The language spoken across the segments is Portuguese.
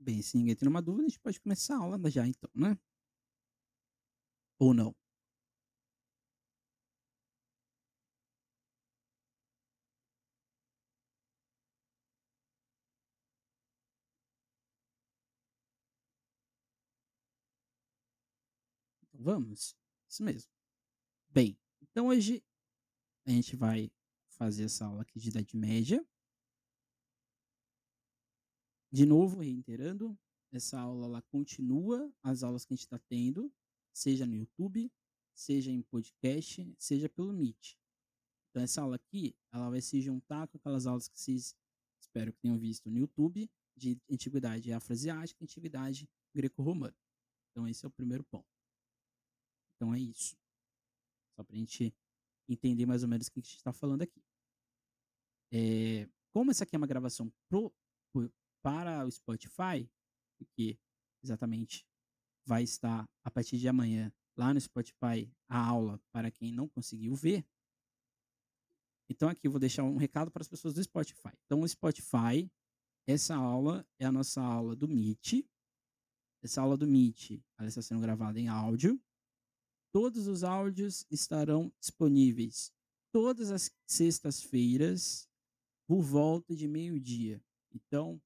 Bem, se ninguém tem nenhuma dúvida, a gente pode começar a aula já então, né? Ou não? Então vamos? Isso mesmo. Bem, então hoje a gente vai fazer essa aula aqui de Idade Média. De novo, reiterando, essa aula ela continua as aulas que a gente está tendo, seja no YouTube, seja em podcast, seja pelo Meet. Então essa aula aqui, ela vai se juntar com aquelas aulas que vocês espero que tenham visto no YouTube de antiguidade afroasiática e antiguidade greco-romana. Então esse é o primeiro ponto. Então é isso. Só para a gente entender mais ou menos o que a gente está falando aqui. É, como essa aqui é uma gravação pro, pro, para o Spotify, porque exatamente vai estar a partir de amanhã lá no Spotify a aula para quem não conseguiu ver. Então aqui eu vou deixar um recado para as pessoas do Spotify. Então o Spotify, essa aula é a nossa aula do Meet. Essa aula do Meet, ela está sendo gravada em áudio. Todos os áudios estarão disponíveis todas as sextas-feiras por volta de meio-dia. Então,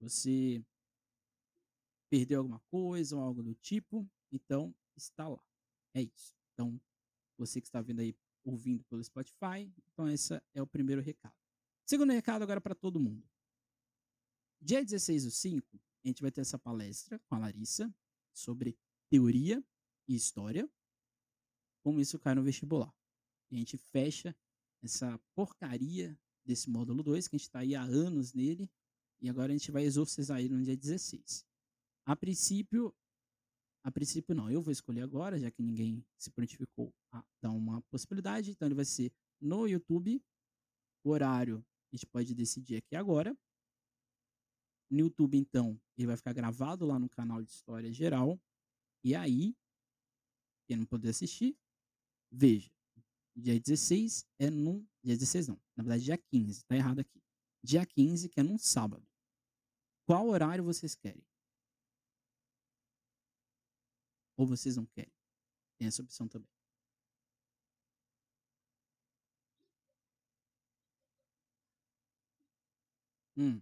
você perdeu alguma coisa ou algo do tipo, então está lá. É isso. Então, você que está vendo aí, ouvindo pelo Spotify, então esse é o primeiro recado. Segundo recado agora para todo mundo. Dia 16 do 5, a gente vai ter essa palestra com a Larissa sobre teoria e história como isso cai no vestibular. E a gente fecha essa porcaria desse módulo 2, que a gente está aí há anos nele, e agora a gente vai exorcizar ele no dia 16. A princípio, a princípio não, eu vou escolher agora, já que ninguém se prontificou a dar uma possibilidade, então ele vai ser no YouTube, o horário a gente pode decidir aqui agora. No YouTube, então, ele vai ficar gravado lá no canal de História Geral, e aí, quem não puder assistir, Veja, dia 16 é num. Dia 16 não, na verdade dia 15, tá errado aqui. Dia 15, que é num sábado. Qual horário vocês querem? Ou vocês não querem? Tem essa opção também. Hum.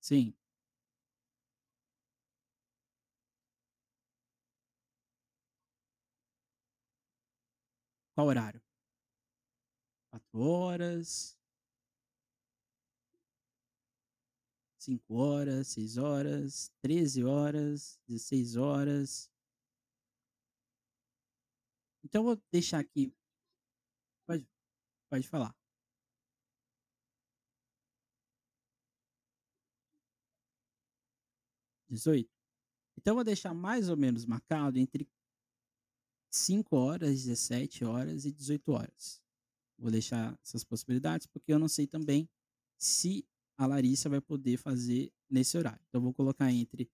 Sim. Qual horário? Quatro horas. Cinco horas, seis horas, treze horas, dezesseis horas. Então eu vou deixar aqui. Pode, pode falar. Dezoito. Então eu vou deixar mais ou menos marcado entre 5 horas, 17 horas e 18 horas. Vou deixar essas possibilidades porque eu não sei também se a Larissa vai poder fazer nesse horário. Então vou colocar entre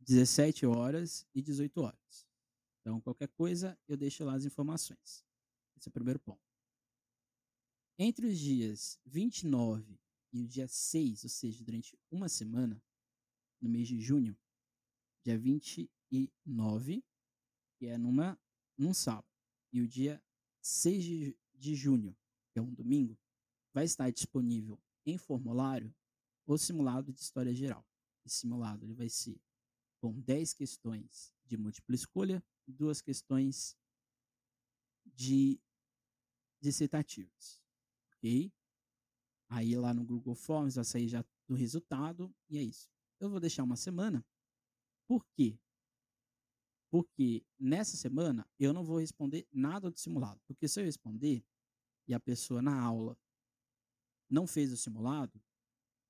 17 horas e 18 horas. Então qualquer coisa eu deixo lá as informações. Esse é o primeiro ponto. Entre os dias 29 e o dia 6, ou seja, durante uma semana, no mês de junho, dia 29, que é numa num sábado, e o dia 6 de, de junho, que é um domingo, vai estar disponível em formulário o simulado de história geral. Esse simulado ele vai ser com 10 questões de múltipla escolha duas questões de dissertativas. Ok? Aí lá no Google Forms vai sair já do resultado e é isso. Eu vou deixar uma semana. Por quê? Porque nessa semana eu não vou responder nada do simulado. Porque se eu responder e a pessoa na aula não fez o simulado,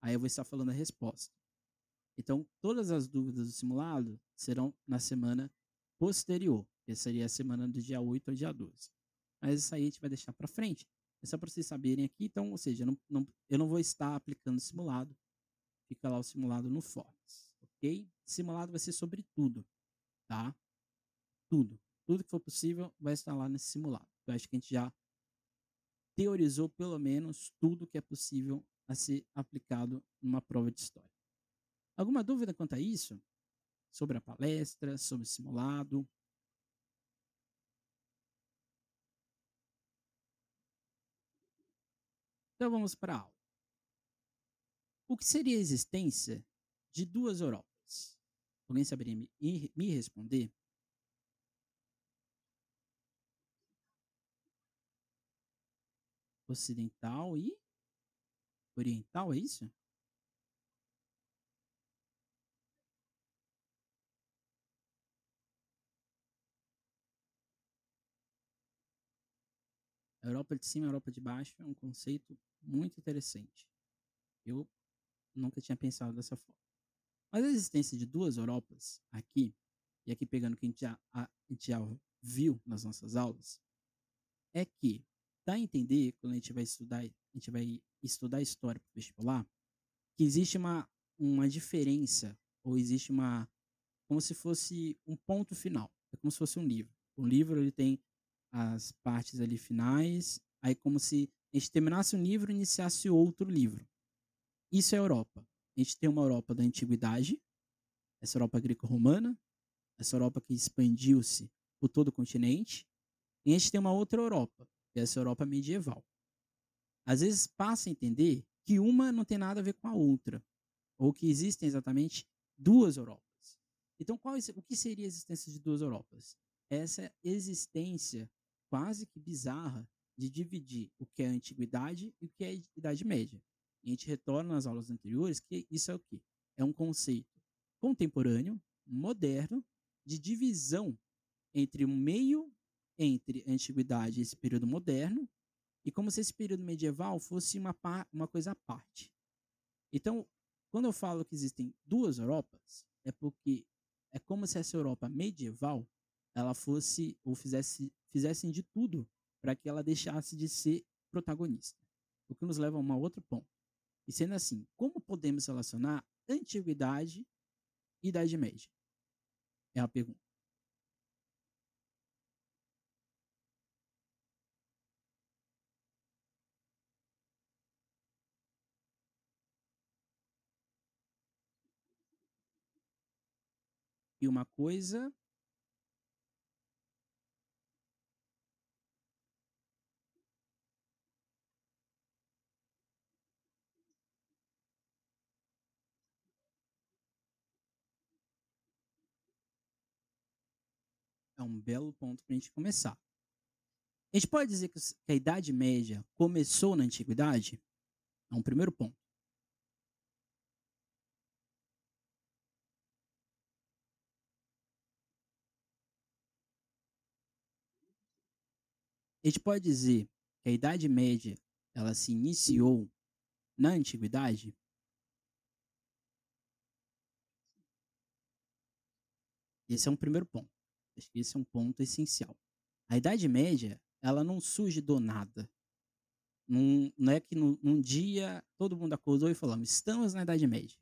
aí eu vou estar falando a resposta. Então, todas as dúvidas do simulado serão na semana posterior, que seria a semana do dia 8 ao dia 12. Mas isso aí a gente vai deixar para frente. É só para vocês saberem aqui. Então, ou seja, não, não, eu não vou estar aplicando o simulado. Fica lá o simulado no Forms, ok? Simulado vai ser sobre tudo, tá? tudo. Tudo que for possível vai estar lá nesse simulado. Eu acho que a gente já teorizou pelo menos tudo que é possível a ser aplicado numa prova de história. Alguma dúvida quanto a isso? Sobre a palestra, sobre o simulado? Então vamos para a aula. O que seria a existência de duas Europas? Alguém saberia me, me responder? Ocidental e oriental, é isso? Europa de cima, Europa de baixo é um conceito muito interessante. Eu nunca tinha pensado dessa forma. Mas a existência de duas Europas aqui, e aqui pegando o que a gente já, a, a gente já viu nas nossas aulas, é que dá a entender, quando a gente vai estudar, a gente vai estudar história para vestibular, que existe uma, uma diferença, ou existe uma, como se fosse um ponto final. É como se fosse um livro. Um livro ele tem as partes ali finais, aí como se a gente terminasse um livro e iniciasse outro livro. Isso é a Europa. A gente tem uma Europa da antiguidade, essa Europa greco-romana, essa Europa que expandiu-se por todo o continente, e a gente tem uma outra Europa, essa Europa medieval. Às vezes passa a entender que uma não tem nada a ver com a outra, ou que existem exatamente duas Europas. Então, qual, o que seria a existência de duas Europas? Essa existência quase que bizarra de dividir o que é a antiguidade e o que é a Idade Média. E a gente retorna nas aulas anteriores que isso é o quê? É um conceito contemporâneo, moderno, de divisão entre o meio entre a antiguidade e esse período moderno, e como se esse período medieval fosse uma, uma coisa à parte. Então, quando eu falo que existem duas Europas, é porque é como se essa Europa medieval ela fosse ou fizesse fizessem de tudo para que ela deixasse de ser protagonista. O que nos leva a um outro ponto. E sendo assim, como podemos relacionar antiguidade e idade média? É a pergunta. E uma coisa é um belo ponto para a gente começar. A gente pode dizer que a Idade Média começou na Antiguidade? É um primeiro ponto. A gente pode dizer que a Idade Média ela se iniciou na Antiguidade? Esse é um primeiro ponto. Acho que esse é um ponto essencial. A Idade Média, ela não surge do nada. Não, não é que num, num dia todo mundo acordou e falou: estamos na Idade Média.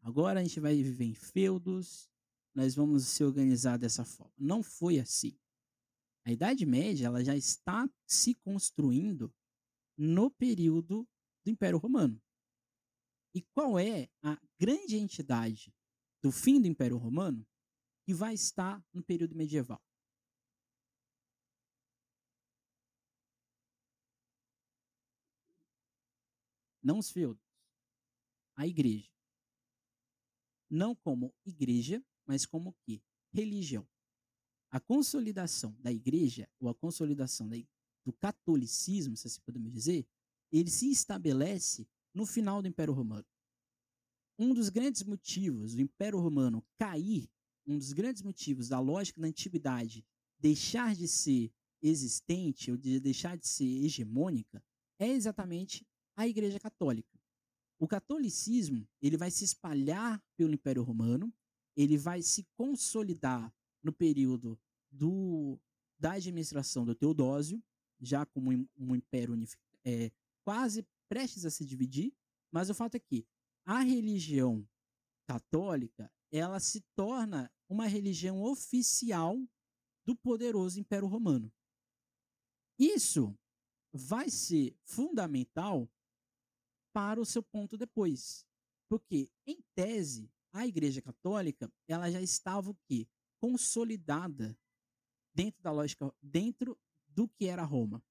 Agora a gente vai viver em feudos, nós vamos se organizar dessa forma. Não foi assim. A Idade Média ela já está se construindo no período do Império Romano. E qual é a grande entidade do fim do Império Romano? que vai estar no período medieval. Não os feudos, a igreja. Não como igreja, mas como que? Religião. A consolidação da igreja, ou a consolidação do catolicismo, se assim podemos dizer, ele se estabelece no final do Império Romano. Um dos grandes motivos do Império Romano cair um dos grandes motivos da lógica da antiguidade deixar de ser existente ou de deixar de ser hegemônica é exatamente a Igreja Católica. O catolicismo ele vai se espalhar pelo Império Romano, ele vai se consolidar no período do, da administração do Teodósio, já como um império é, quase prestes a se dividir, mas o fato é que a religião católica ela se torna uma religião oficial do poderoso Império Romano. Isso vai ser fundamental para o seu ponto depois. Porque, em tese, a Igreja Católica ela já estava o quê? Consolidada dentro da lógica, dentro do que era Roma.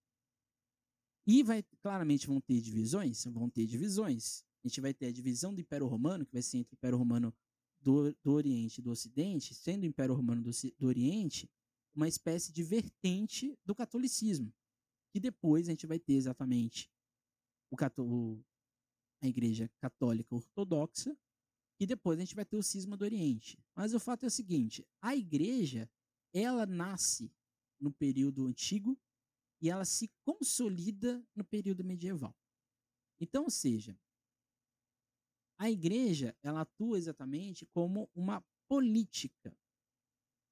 E vai, claramente vão ter divisões? Vão ter divisões. A gente vai ter a divisão do Império Romano, que vai ser entre o Império Romano do, do Oriente e do Ocidente, sendo o Império Romano do, do Oriente uma espécie de vertente do catolicismo. Que depois a gente vai ter exatamente o, a Igreja Católica Ortodoxa, e depois a gente vai ter o cisma do Oriente. Mas o fato é o seguinte: a Igreja ela nasce no período antigo e ela se consolida no período medieval. Então, ou seja, a igreja, ela atua exatamente como uma política.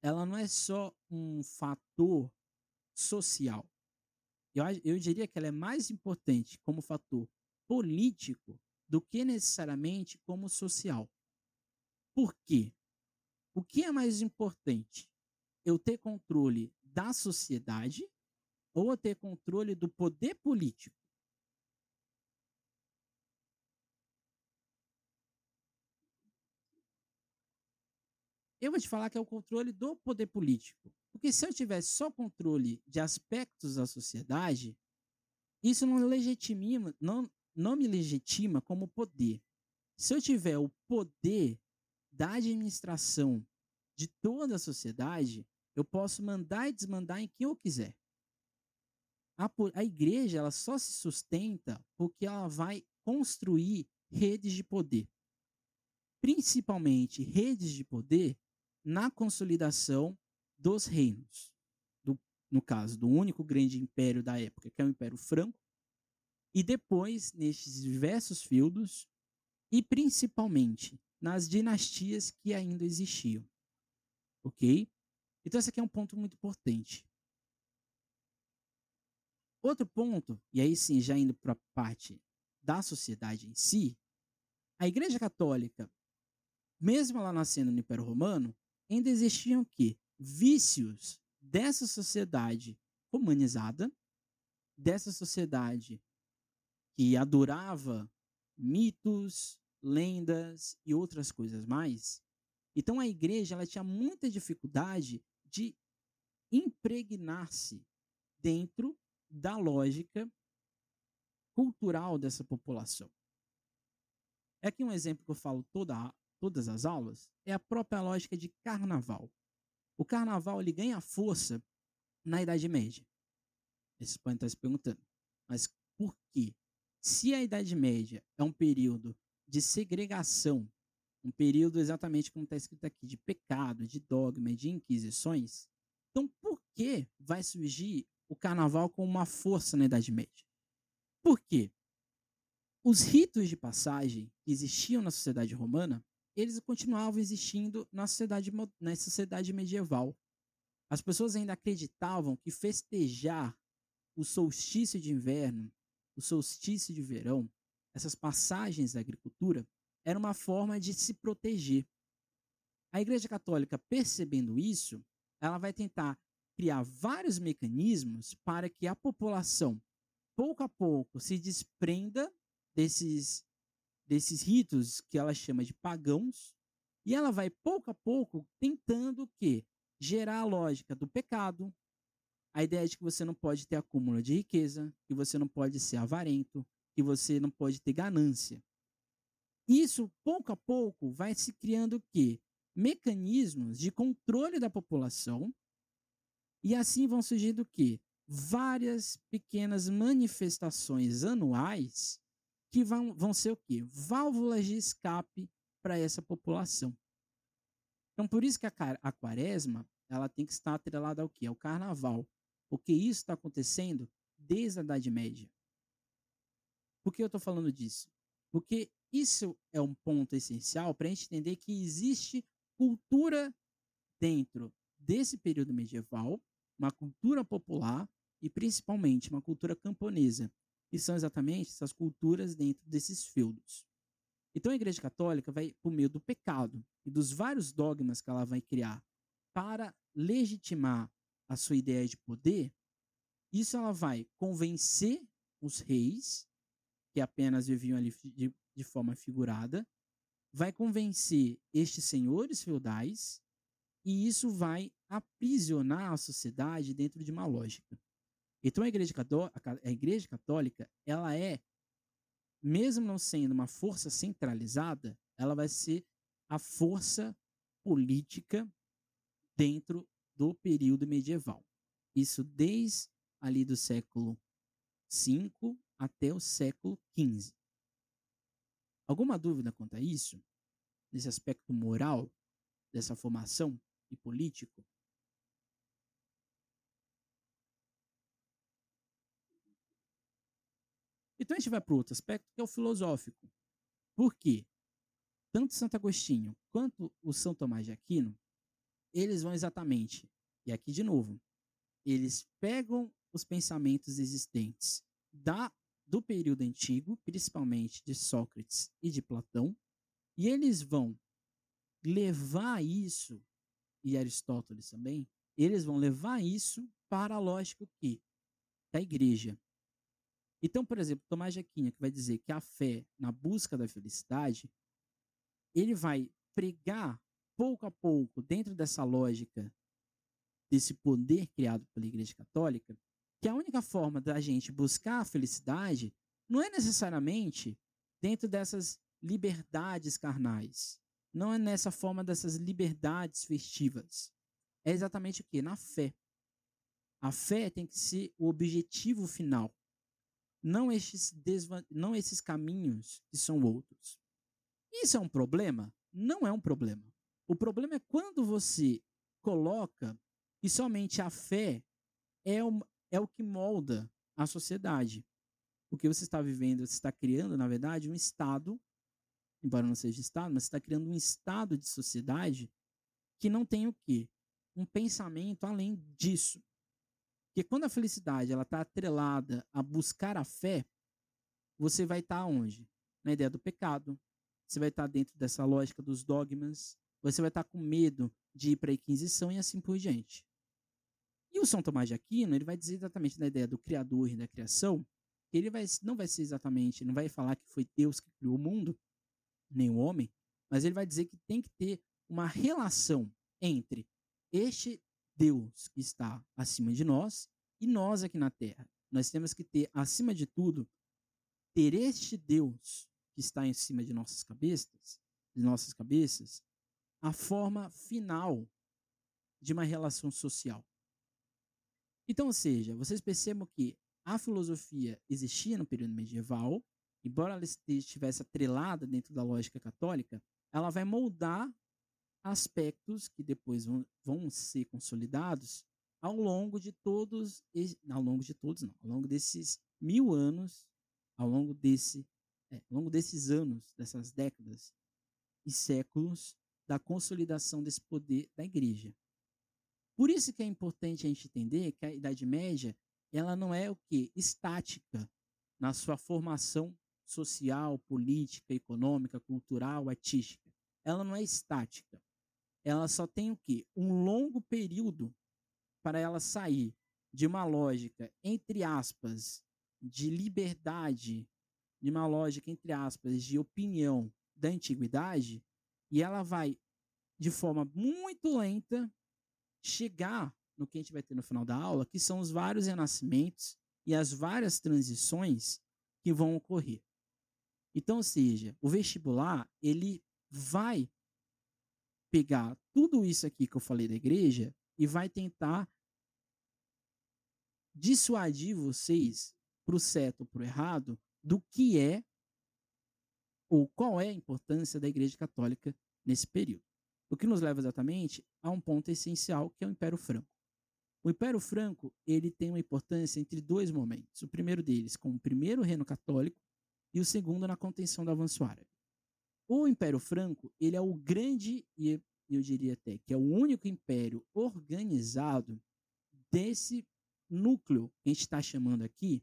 Ela não é só um fator social. Eu, eu diria que ela é mais importante como fator político do que necessariamente como social. Por quê? O que é mais importante? Eu ter controle da sociedade ou eu ter controle do poder político? Eu vou te falar que é o controle do poder político. Porque se eu tivesse só controle de aspectos da sociedade, isso não legitima, não, não me legitima como poder. Se eu tiver o poder da administração de toda a sociedade, eu posso mandar e desmandar em quem eu quiser. A, a igreja ela só se sustenta porque ela vai construir redes de poder. Principalmente redes de poder na consolidação dos reinos. Do, no caso, do único grande império da época, que é o Império Franco, e depois nestes diversos feudos, e principalmente nas dinastias que ainda existiam. Ok? Então, esse aqui é um ponto muito importante. Outro ponto, e aí sim, já indo para a parte da sociedade em si, a Igreja Católica, mesmo ela nascendo no Império Romano, ainda existiam que vícios dessa sociedade humanizada, dessa sociedade que adorava mitos, lendas e outras coisas mais. Então a igreja ela tinha muita dificuldade de impregnar-se dentro da lógica cultural dessa população. É aqui um exemplo que eu falo toda, todas as aulas, é a própria lógica de carnaval. O carnaval ele ganha força na Idade Média. Vocês podem estar se perguntando, mas por quê? Se a Idade Média é um período de segregação, um período exatamente como está escrito aqui, de pecado, de dogma, de inquisições, então por que vai surgir o carnaval com uma força na Idade Média? Por quê? Os ritos de passagem que existiam na sociedade romana eles continuavam existindo na sociedade, na sociedade medieval. As pessoas ainda acreditavam que festejar o solstício de inverno, o solstício de verão, essas passagens da agricultura, era uma forma de se proteger. A Igreja Católica, percebendo isso, ela vai tentar criar vários mecanismos para que a população, pouco a pouco, se desprenda desses desses ritos que ela chama de pagãos, e ela vai pouco a pouco tentando que gerar a lógica do pecado, a ideia de que você não pode ter acúmulo de riqueza, que você não pode ser avarento, que você não pode ter ganância. Isso, pouco a pouco, vai se criando o quê? Mecanismos de controle da população, e assim vão surgindo o quê? Várias pequenas manifestações anuais que vão, vão ser o quê? Válvulas de escape para essa população. Então, por isso que a, a quaresma ela tem que estar atrelada ao quê? Ao carnaval. Porque isso está acontecendo desde a Idade Média. Por que eu estou falando disso? Porque isso é um ponto essencial para a gente entender que existe cultura dentro desse período medieval, uma cultura popular e principalmente uma cultura camponesa, e são exatamente essas culturas dentro desses feudos. Então a Igreja Católica vai, por meio do pecado e dos vários dogmas que ela vai criar para legitimar a sua ideia de poder, isso ela vai convencer os reis, que apenas viviam ali de, de forma figurada, vai convencer estes senhores feudais e isso vai aprisionar a sociedade dentro de uma lógica. Então a igreja, a igreja católica, ela é, mesmo não sendo uma força centralizada, ela vai ser a força política dentro do período medieval. Isso desde ali do século V até o século XV. Alguma dúvida quanto a isso? Nesse aspecto moral dessa formação e político? Então a gente vai para outro aspecto que é o filosófico. Por quê? Tanto Santo Agostinho quanto o São Tomás de Aquino, eles vão exatamente, e aqui de novo, eles pegam os pensamentos existentes da do período antigo, principalmente de Sócrates e de Platão, e eles vão levar isso, e Aristóteles também, eles vão levar isso para a lógica que da igreja. Então, por exemplo, Tomás de Aquino, que vai dizer que a fé na busca da felicidade, ele vai pregar pouco a pouco dentro dessa lógica desse poder criado pela Igreja Católica, que a única forma da gente buscar a felicidade não é necessariamente dentro dessas liberdades carnais. Não é nessa forma dessas liberdades festivas. É exatamente o que? Na fé. A fé tem que ser o objetivo final. Não esses, não esses caminhos que são outros. Isso é um problema? Não é um problema. O problema é quando você coloca que somente a fé é, é o que molda a sociedade. O que você está vivendo, você está criando, na verdade, um estado, embora não seja estado, mas você está criando um estado de sociedade que não tem o quê? Um pensamento além disso. Porque quando a felicidade ela está atrelada a buscar a fé, você vai estar tá onde? Na ideia do pecado. Você vai estar tá dentro dessa lógica dos dogmas. Você vai estar tá com medo de ir para a Inquisição e assim por diante. E o São Tomás de Aquino, ele vai dizer exatamente na ideia do Criador e da criação, ele vai, não vai ser exatamente, não vai falar que foi Deus que criou o mundo, nem o homem, mas ele vai dizer que tem que ter uma relação entre este Deus que está acima de nós e nós aqui na Terra. Nós temos que ter, acima de tudo, ter este Deus que está em cima de nossas cabeças, de nossas cabeças, a forma final de uma relação social. Então, ou seja, vocês percebam que a filosofia existia no período medieval, embora ela estivesse atrelada dentro da lógica católica, ela vai moldar aspectos que depois vão, vão ser consolidados ao longo de todos, ao longo de todos não, ao longo desses mil anos, ao longo desse, é, ao longo desses anos, dessas décadas e séculos da consolidação desse poder da igreja. Por isso que é importante a gente entender que a Idade Média ela não é o que estática na sua formação social, política, econômica, cultural, artística. Ela não é estática. Ela só tem o que um longo período para ela sair de uma lógica entre aspas de liberdade, de uma lógica entre aspas de opinião da antiguidade, e ela vai de forma muito lenta chegar no que a gente vai ter no final da aula, que são os vários renascimentos e as várias transições que vão ocorrer. Então, ou seja, o vestibular, ele vai pegar tudo isso aqui que eu falei da igreja e vai tentar dissuadir vocês para o certo ou para o errado do que é ou qual é a importância da igreja católica nesse período. O que nos leva exatamente a um ponto essencial, que é o Império Franco. O Império Franco ele tem uma importância entre dois momentos. O primeiro deles como o primeiro reino católico e o segundo na contenção do avanço árabe. O Império Franco ele é o grande e eu diria até que é o único império organizado desse núcleo que a gente está chamando aqui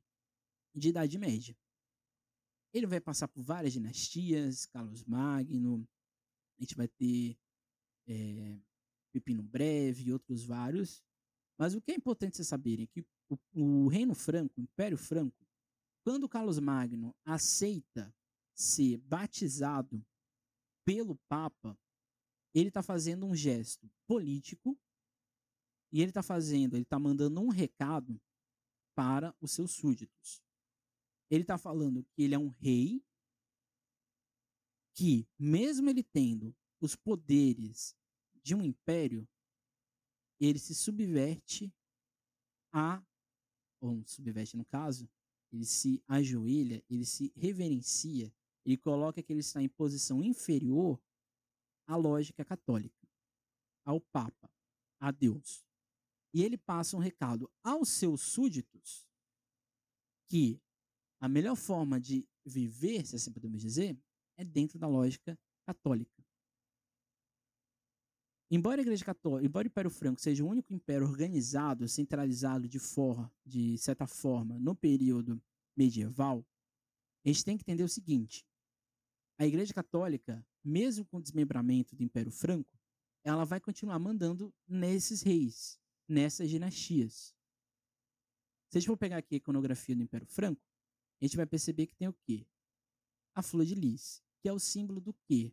de Idade Média. Ele vai passar por várias dinastias, Carlos Magno, a gente vai ter é, Pepino Breve e outros vários. Mas o que é importante vocês saberem é que o, o Reino Franco, o Império Franco, quando Carlos Magno aceita ser batizado pelo Papa, ele está fazendo um gesto político e ele está fazendo, ele está mandando um recado para os seus súditos. Ele está falando que ele é um rei que, mesmo ele tendo os poderes de um império, ele se subverte a, ou subverte no caso, ele se ajoelha, ele se reverencia, ele coloca que ele está em posição inferior à lógica católica, ao Papa, a Deus. E ele passa um recado aos seus súditos que a melhor forma de viver, se assim podemos dizer, é dentro da lógica católica. Embora a Igreja Católica, embora o Império Franco seja o único império organizado, centralizado de forma, de certa forma, no período medieval, a gente tem que entender o seguinte: a Igreja Católica, mesmo com o desmembramento do Império Franco, ela vai continuar mandando nesses reis, nessas dinastias. Se a gente for pegar aqui a iconografia do Império Franco, a gente vai perceber que tem o quê? A flor de lis, que é o símbolo do quê?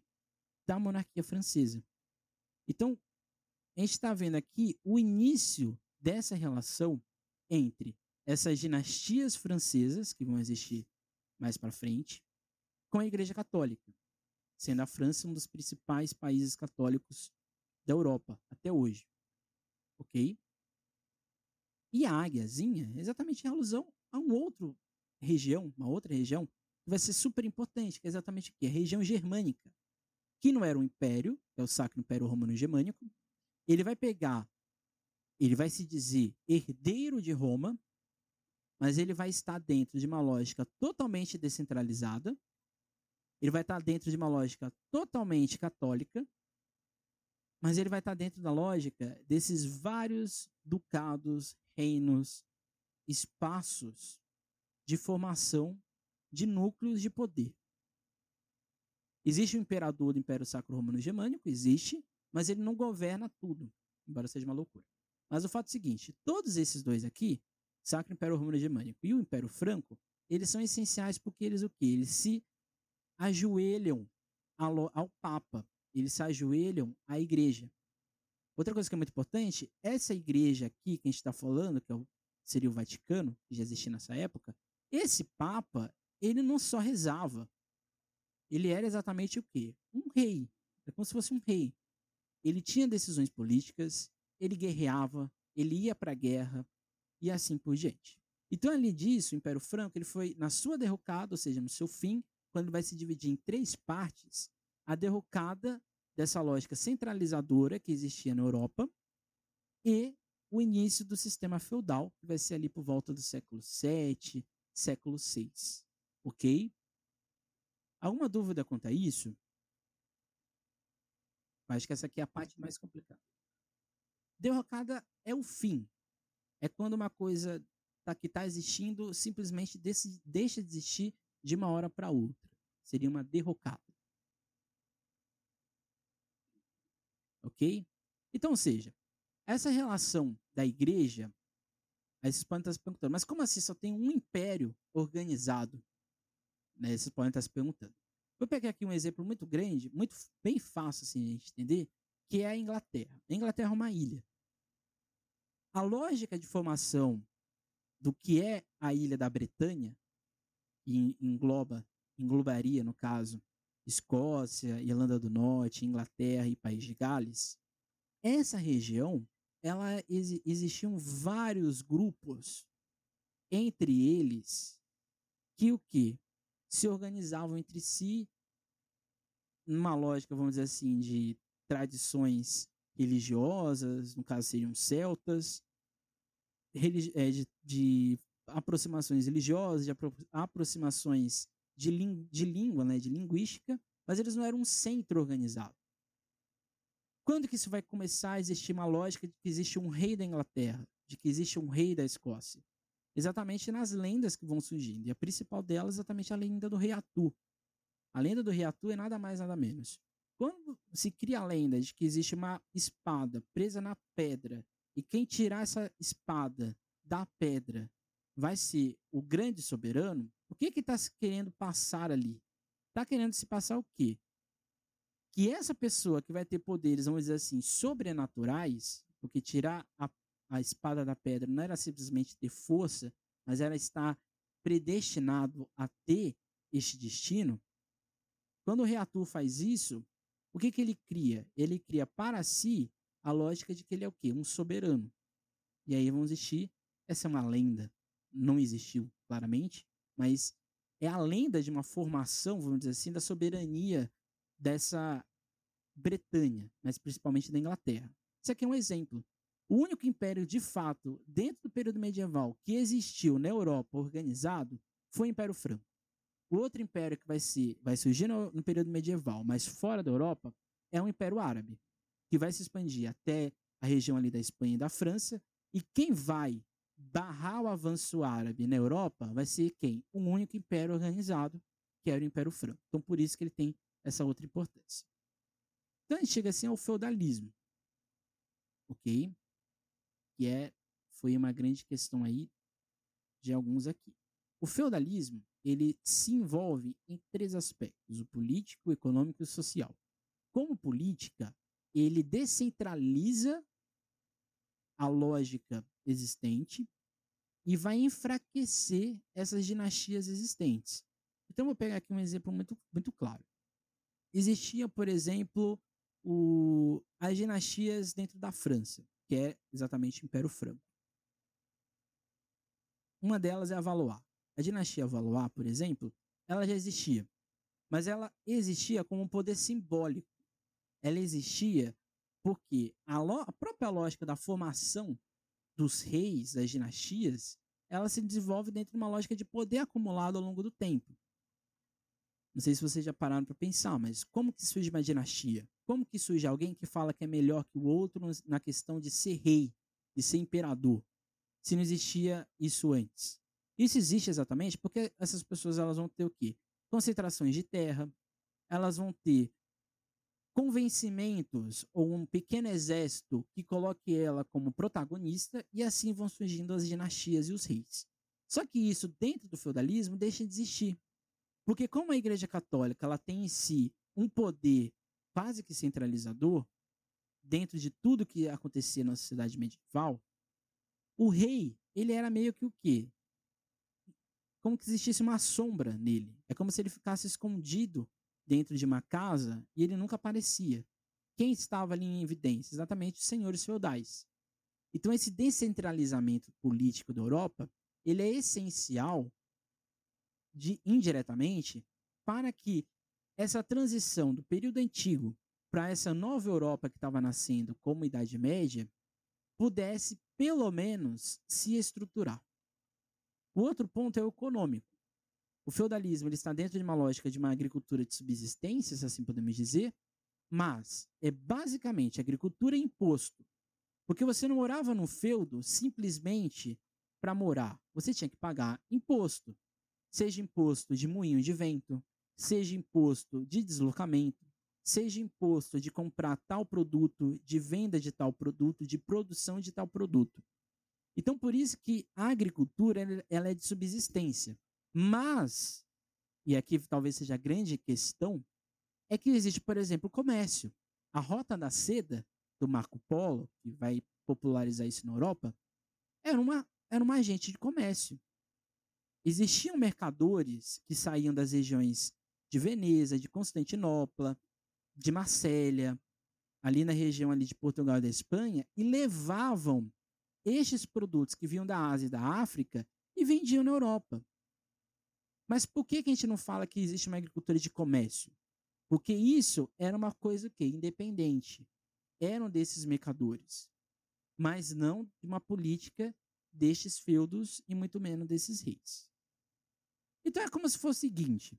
Da monarquia francesa. Então, a gente está vendo aqui o início dessa relação entre essas dinastias francesas que vão existir mais para frente com a Igreja Católica, sendo a França um dos principais países católicos da Europa até hoje. Ok? E a águiazinha é exatamente em alusão a um outro região, uma outra região, que vai ser super importante, que é exatamente o quê? A região germânica que não era um império, é o Sacro Império Romano Germânico. Ele vai pegar, ele vai se dizer herdeiro de Roma, mas ele vai estar dentro de uma lógica totalmente descentralizada. Ele vai estar dentro de uma lógica totalmente católica, mas ele vai estar dentro da lógica desses vários ducados, reinos, espaços de formação de núcleos de poder. Existe o imperador do Império Sacro Romano Germânico, existe, mas ele não governa tudo, embora seja uma loucura. Mas o fato é o seguinte: todos esses dois aqui, Sacro Império Romano Germânico e o Império Franco, eles são essenciais porque eles o quê? Eles se ajoelham ao, ao Papa, eles se ajoelham à igreja. Outra coisa que é muito importante, essa igreja aqui que a gente está falando, que é seria o Vaticano, que já existia nessa época, esse Papa, ele não só rezava, ele era exatamente o quê? Um rei. É como se fosse um rei. Ele tinha decisões políticas, ele guerreava, ele ia para a guerra e assim por diante. Então, além disso, o Império Franco ele foi na sua derrocada, ou seja, no seu fim, quando ele vai se dividir em três partes, a derrocada dessa lógica centralizadora que existia na Europa e o início do sistema feudal, que vai ser ali por volta do século VII, século VI. Ok? Alguma dúvida quanto a isso? Acho que essa aqui é a parte mais complicada. Derrocada é o fim. É quando uma coisa tá, que está existindo simplesmente desse, deixa de existir de uma hora para outra. Seria uma derrocada. Ok? Então, seja, essa relação da igreja, estar se perguntando, mas como assim só tem um império organizado? Né? Vocês podem estar se perguntando. Vou pegar aqui um exemplo muito grande, muito bem fácil assim, a gente entender, que é a Inglaterra. A Inglaterra é uma ilha. A lógica de formação do que é a ilha da Bretanha, e engloba, englobaria, no caso, Escócia, Irlanda do Norte, Inglaterra e País de Gales, essa região, ela existiam vários grupos, entre eles, que o que? Se organizavam entre si numa lógica, vamos dizer assim, de tradições religiosas, no caso seriam celtas, é, de, de aproximações religiosas, de apro aproximações de, de língua, né, de linguística, mas eles não eram um centro organizado. Quando que isso vai começar a existir uma lógica de que existe um rei da Inglaterra, de que existe um rei da Escócia? Exatamente nas lendas que vão surgindo. E a principal delas é exatamente a lenda do rei Atu. A lenda do rei Atu é nada mais, nada menos. Quando se cria a lenda de que existe uma espada presa na pedra e quem tirar essa espada da pedra vai ser o grande soberano, o que está querendo passar ali? Está querendo se passar o quê? que essa pessoa que vai ter poderes, vamos dizer assim, sobrenaturais, porque tirar a, a espada da pedra não era simplesmente ter força, mas era estar predestinado a ter este destino. Quando o reator faz isso, o que, que ele cria? Ele cria para si a lógica de que ele é o quê? Um soberano. E aí vão existir. Essa é uma lenda. Não existiu, claramente, mas é a lenda de uma formação, vamos dizer assim, da soberania dessa Bretanha, mas principalmente da Inglaterra. Isso aqui é um exemplo. O único império de fato, dentro do período medieval, que existiu na Europa organizado foi o Império Franco. O outro império que vai, ser, vai surgir no, no período medieval, mas fora da Europa, é o Império Árabe, que vai se expandir até a região ali da Espanha e da França. E quem vai barrar o avanço árabe na Europa vai ser quem? Um único império organizado, que era o Império Franco. Então, por isso que ele tem essa outra importância. Então, a gente chega assim ao feudalismo, ok? Que é, foi uma grande questão aí de alguns aqui. O feudalismo, ele se envolve em três aspectos, o político, o econômico e o social. Como política, ele descentraliza a lógica existente e vai enfraquecer essas dinastias existentes. Então, vou pegar aqui um exemplo muito, muito claro. Existia, por exemplo, o, as dinastias dentro da França, que é exatamente Império Franco. Uma delas é a Valois. A dinastia Valois, por exemplo, ela já existia, mas ela existia como um poder simbólico. Ela existia porque a, a própria lógica da formação dos reis, das dinastias, ela se desenvolve dentro de uma lógica de poder acumulado ao longo do tempo. Não sei se vocês já pararam para pensar, mas como que surge uma dinastia? Como que surge alguém que fala que é melhor que o outro na questão de ser rei, de ser imperador, se não existia isso antes? Isso existe exatamente porque essas pessoas elas vão ter o quê? Concentrações de terra, elas vão ter convencimentos ou um pequeno exército que coloque ela como protagonista e assim vão surgindo as dinastias e os reis. Só que isso dentro do feudalismo deixa de existir. Porque como a Igreja Católica ela tem em si um poder quase que centralizador dentro de tudo que acontecia na sociedade medieval, o rei, ele era meio que o quê? Como que existisse uma sombra nele. É como se ele ficasse escondido dentro de uma casa e ele nunca aparecia. Quem estava ali em evidência? Exatamente os senhores feudais. Então esse descentralizamento político da Europa, ele é essencial de indiretamente para que essa transição do período antigo para essa nova Europa que estava nascendo como Idade Média pudesse pelo menos se estruturar. O outro ponto é o econômico. O feudalismo ele está dentro de uma lógica de uma agricultura de subsistência, se assim podemos dizer, mas é basicamente agricultura e imposto. Porque você não morava no feudo simplesmente para morar. Você tinha que pagar imposto. Seja imposto de moinho de vento, seja imposto de deslocamento, seja imposto de comprar tal produto, de venda de tal produto, de produção de tal produto. Então, por isso que a agricultura ela é de subsistência. Mas, e aqui talvez seja a grande questão, é que existe, por exemplo, o comércio. A rota da seda do Marco Polo, que vai popularizar isso na Europa, era uma, era uma agente de comércio. Existiam mercadores que saíam das regiões de Veneza, de Constantinopla, de Marsella, ali na região ali de Portugal e da Espanha, e levavam estes produtos que vinham da Ásia e da África e vendiam na Europa. Mas por que, que a gente não fala que existe uma agricultura de comércio? Porque isso era uma coisa que independente. Eram desses mercadores, mas não de uma política destes feudos e muito menos desses reis. Então é como se fosse o seguinte: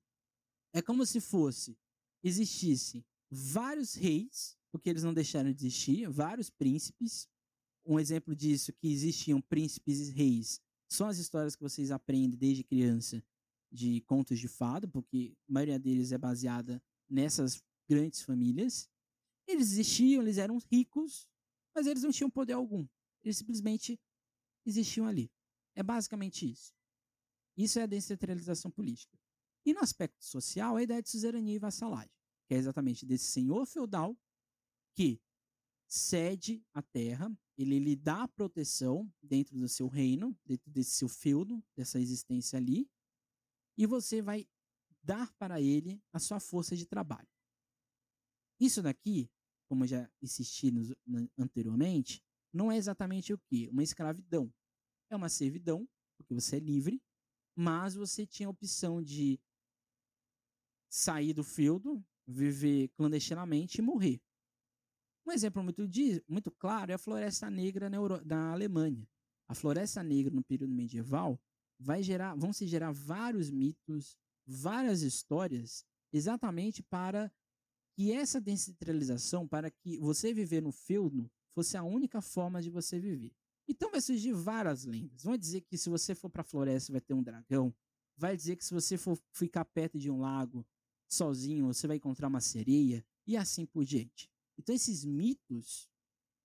é como se fosse existisse vários reis, porque eles não deixaram de existir, vários príncipes. Um exemplo disso que existiam príncipes e reis são as histórias que vocês aprendem desde criança de contos de fada, porque a maioria deles é baseada nessas grandes famílias. Eles existiam, eles eram ricos, mas eles não tinham poder algum. Eles simplesmente existiam ali. É basicamente isso. Isso é a descentralização política. E no aspecto social, a ideia de suzerania e vassalagem, que é exatamente desse senhor feudal que cede a terra, ele lhe dá proteção dentro do seu reino, dentro desse seu feudo, dessa existência ali, e você vai dar para ele a sua força de trabalho. Isso daqui, como eu já insisti anteriormente, não é exatamente o que? Uma escravidão. É uma servidão, porque você é livre, mas você tinha a opção de sair do feudo, viver clandestinamente e morrer. Um exemplo muito, muito claro é a Floresta Negra na, Euro, Alemanha. A Floresta Negra no período medieval vai gerar, vão se gerar vários mitos, várias histórias, exatamente para que essa descentralização, para que você viver no feudo fosse a única forma de você viver. Então vai surgir várias lendas. Vão dizer que se você for para a floresta vai ter um dragão. Vai dizer que se você for ficar perto de um lago sozinho, você vai encontrar uma sereia e assim por diante. Então esses mitos,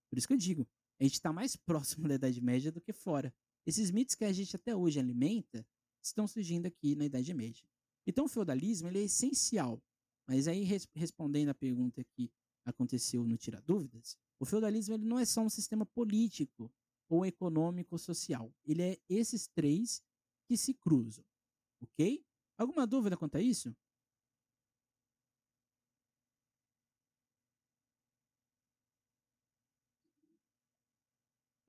por isso que eu digo, a gente está mais próximo da Idade Média do que fora. Esses mitos que a gente até hoje alimenta estão surgindo aqui na Idade Média. Então o feudalismo ele é essencial. Mas aí respondendo a pergunta que aconteceu no Tira Dúvidas, o feudalismo ele não é só um sistema político ou econômico social. Ele é esses três que se cruzam. Ok? Alguma dúvida quanto a isso?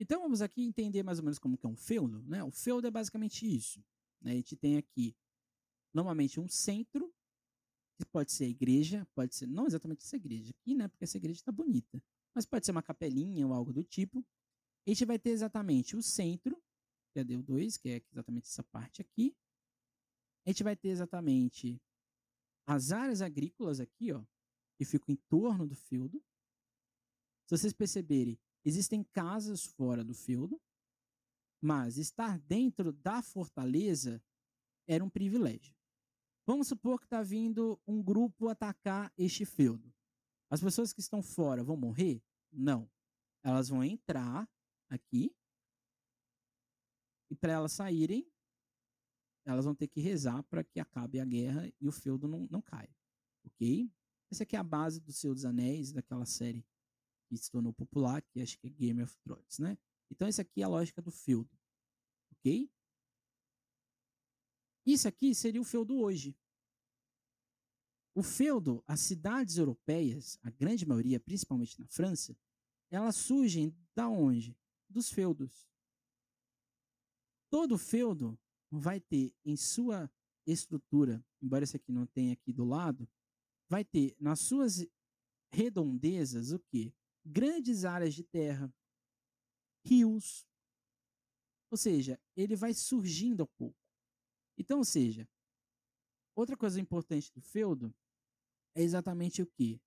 Então vamos aqui entender mais ou menos como que é um feudo. Né? O feudo é basicamente isso. Né? A gente tem aqui normalmente um centro, que pode ser igreja, pode ser, não exatamente essa igreja aqui, né? Porque essa igreja está bonita. Mas pode ser uma capelinha ou algo do tipo. A gente vai ter exatamente o centro, que é D2, que é exatamente essa parte aqui. A gente vai ter exatamente as áreas agrícolas aqui, ó, que ficam em torno do feudo. Se vocês perceberem, Existem casas fora do feudo, mas estar dentro da fortaleza era um privilégio. Vamos supor que está vindo um grupo atacar este feudo. As pessoas que estão fora vão morrer? Não. Elas vão entrar aqui e para elas saírem, elas vão ter que rezar para que acabe a guerra e o feudo não, não caia. Ok? Essa aqui é a base do Senhor dos Anéis, daquela série que se tornou popular, que acho que é Game of Thrones, né? Então, essa aqui é a lógica do feudo, ok? Isso aqui seria o feudo hoje. O feudo, as cidades europeias, a grande maioria, principalmente na França, elas surgem da onde? Dos feudos. Todo feudo vai ter em sua estrutura, embora esse aqui não tenha aqui do lado, vai ter nas suas redondezas o que? Grandes áreas de terra, rios. Ou seja, ele vai surgindo ao pouco. Então, ou seja, outra coisa importante do feudo é exatamente o que?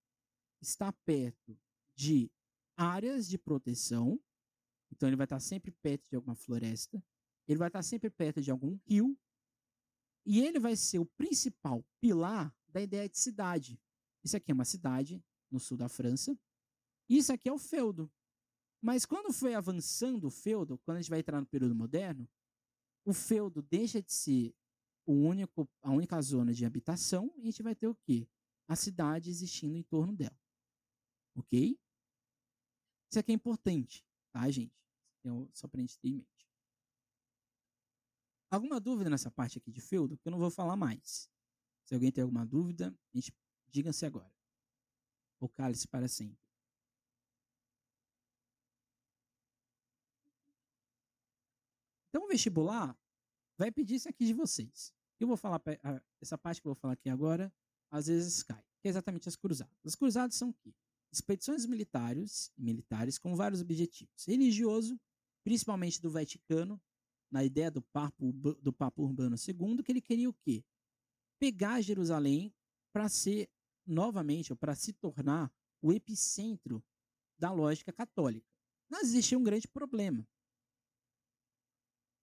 Está perto de áreas de proteção. Então, ele vai estar sempre perto de alguma floresta. Ele vai estar sempre perto de algum rio. E ele vai ser o principal pilar da ideia de cidade. Isso aqui é uma cidade no sul da França, isso aqui é o feudo. Mas quando foi avançando o feudo, quando a gente vai entrar no período moderno, o feudo deixa de ser o único, a única zona de habitação e a gente vai ter o quê? A cidade existindo em torno dela. Ok? Isso aqui é importante, tá, gente? Então, só para a gente ter em mente. Alguma dúvida nessa parte aqui de feudo? Que eu não vou falar mais. Se alguém tem alguma dúvida, diga-se agora. O cálice para sempre. Então o vestibular vai pedir isso aqui de vocês. Eu vou falar, essa parte que eu vou falar aqui agora, às vezes cai, que é exatamente as cruzadas. As cruzadas são o quê? Expedições militares, militares com vários objetivos. Religioso, principalmente do Vaticano, na ideia do Papa, do Papa Urbano II, que ele queria o quê? Pegar Jerusalém para ser novamente, ou para se tornar o epicentro da lógica católica. Mas existia um grande problema.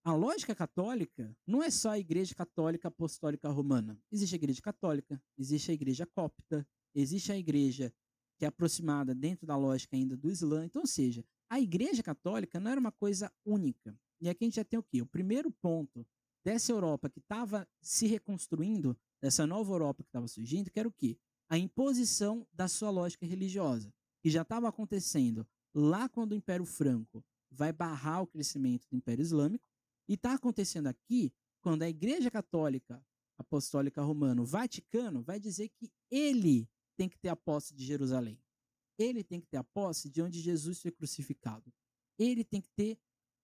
A lógica católica não é só a Igreja Católica Apostólica Romana. Existe a Igreja Católica, existe a Igreja Cópita, existe a Igreja que é aproximada dentro da lógica ainda do Islã. Então, ou seja, a Igreja Católica não era uma coisa única. E aqui a gente já tem o quê? O primeiro ponto dessa Europa que estava se reconstruindo, dessa nova Europa que estava surgindo, que era o quê? a imposição da sua lógica religiosa, que já estava acontecendo lá quando o Império Franco vai barrar o crescimento do Império Islâmico, e está acontecendo aqui quando a Igreja Católica Apostólica Romana, o Vaticano, vai dizer que ele tem que ter a posse de Jerusalém. Ele tem que ter a posse de onde Jesus foi crucificado. Ele tem que ter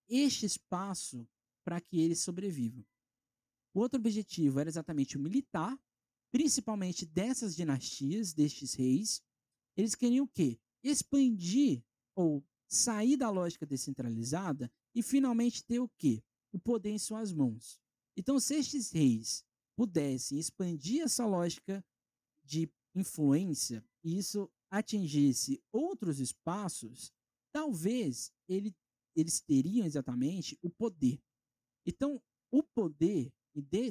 este espaço para que ele sobreviva. O outro objetivo era exatamente o militar, principalmente dessas dinastias, destes reis. Eles queriam o quê? Expandir ou sair da lógica descentralizada e finalmente ter o quê? O poder em suas mãos. Então, se estes reis pudessem expandir essa lógica de influência e isso atingisse outros espaços, talvez ele, eles teriam exatamente o poder. Então, o poder,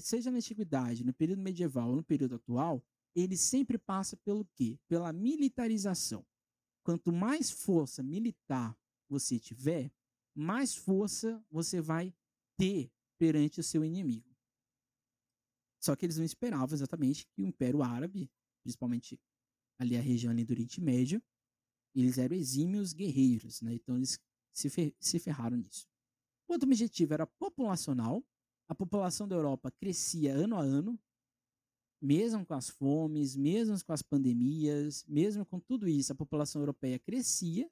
seja na antiguidade, no período medieval ou no período atual, ele sempre passa pelo quê? Pela militarização. Quanto mais força militar você tiver, mais força você vai ter perante o seu inimigo. Só que eles não esperavam exatamente que o Império Árabe, principalmente ali a região ali do Oriente Médio, eles eram exímios guerreiros, né? Então eles se, fer se ferraram nisso. O outro objetivo era populacional. A população da Europa crescia ano a ano, mesmo com as fomes, mesmo com as pandemias, mesmo com tudo isso, a população europeia crescia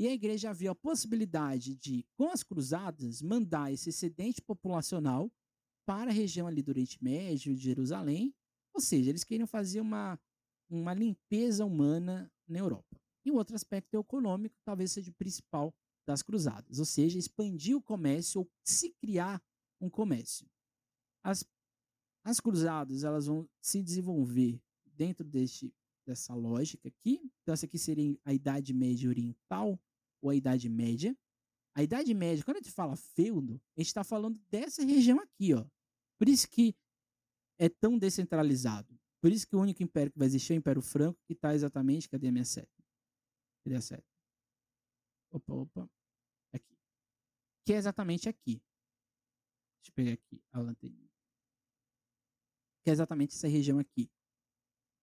e a igreja havia a possibilidade de, com as cruzadas, mandar esse excedente populacional para a região ali do Oriente Médio, de Jerusalém, ou seja, eles queriam fazer uma, uma limpeza humana na Europa. E o outro aspecto econômico talvez seja o principal das cruzadas, ou seja, expandir o comércio ou se criar um comércio. As, as cruzadas elas vão se desenvolver dentro deste, dessa lógica aqui. Então, essa aqui seria a Idade Média Oriental ou a Idade Média. A Idade Média, quando a gente fala feudo, a gente está falando dessa região aqui, ó. Por isso que é tão descentralizado. Por isso que o único império que vai existir é o Império Franco, que está exatamente. Cadê a minha seta? Cadê a seta? Opa, opa. Aqui. Que é exatamente aqui. Deixa eu pegar aqui a lanterninha. Que é exatamente essa região aqui.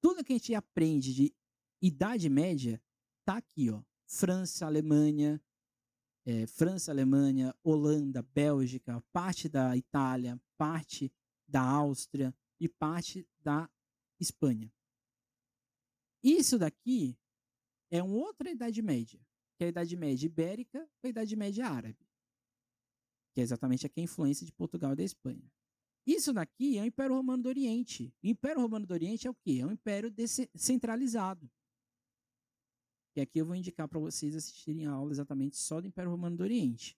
Tudo que a gente aprende de Idade Média tá aqui, ó. França, Alemanha, é, França, Alemanha, Holanda, Bélgica, parte da Itália, parte da Áustria e parte da Espanha. Isso daqui é uma outra Idade Média, que é a Idade Média Ibérica ou a Idade Média Árabe, que é exatamente aqui a influência de Portugal e da Espanha. Isso daqui é o Império Romano do Oriente. O Império Romano do Oriente é o quê? É um império descentralizado. E aqui eu vou indicar para vocês assistirem a aula exatamente só do Império Romano do Oriente.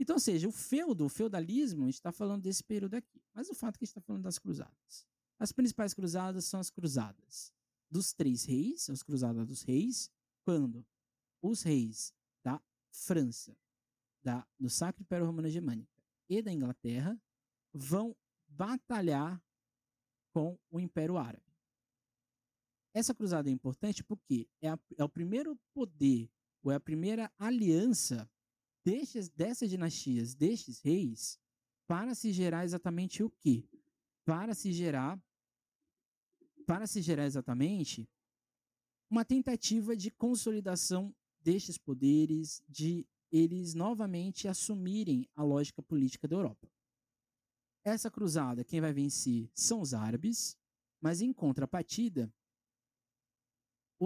Então, ou seja, o feudo, o feudalismo, a gente está falando desse período aqui. Mas o fato é que a gente está falando das cruzadas. As principais cruzadas são as cruzadas dos três reis, as cruzadas dos reis, quando os reis da França, da, do Sacro Império Romano Germânica e da Inglaterra vão batalhar com o Império Árabe. Essa cruzada é importante porque é, a, é o primeiro poder, ou é a primeira aliança destes, dessas dinastias, destes reis, para se gerar exatamente o quê? Para se gerar para se gerar exatamente uma tentativa de consolidação destes poderes, de eles novamente assumirem a lógica política da Europa. Essa cruzada, quem vai vencer são os árabes, mas em contrapartida,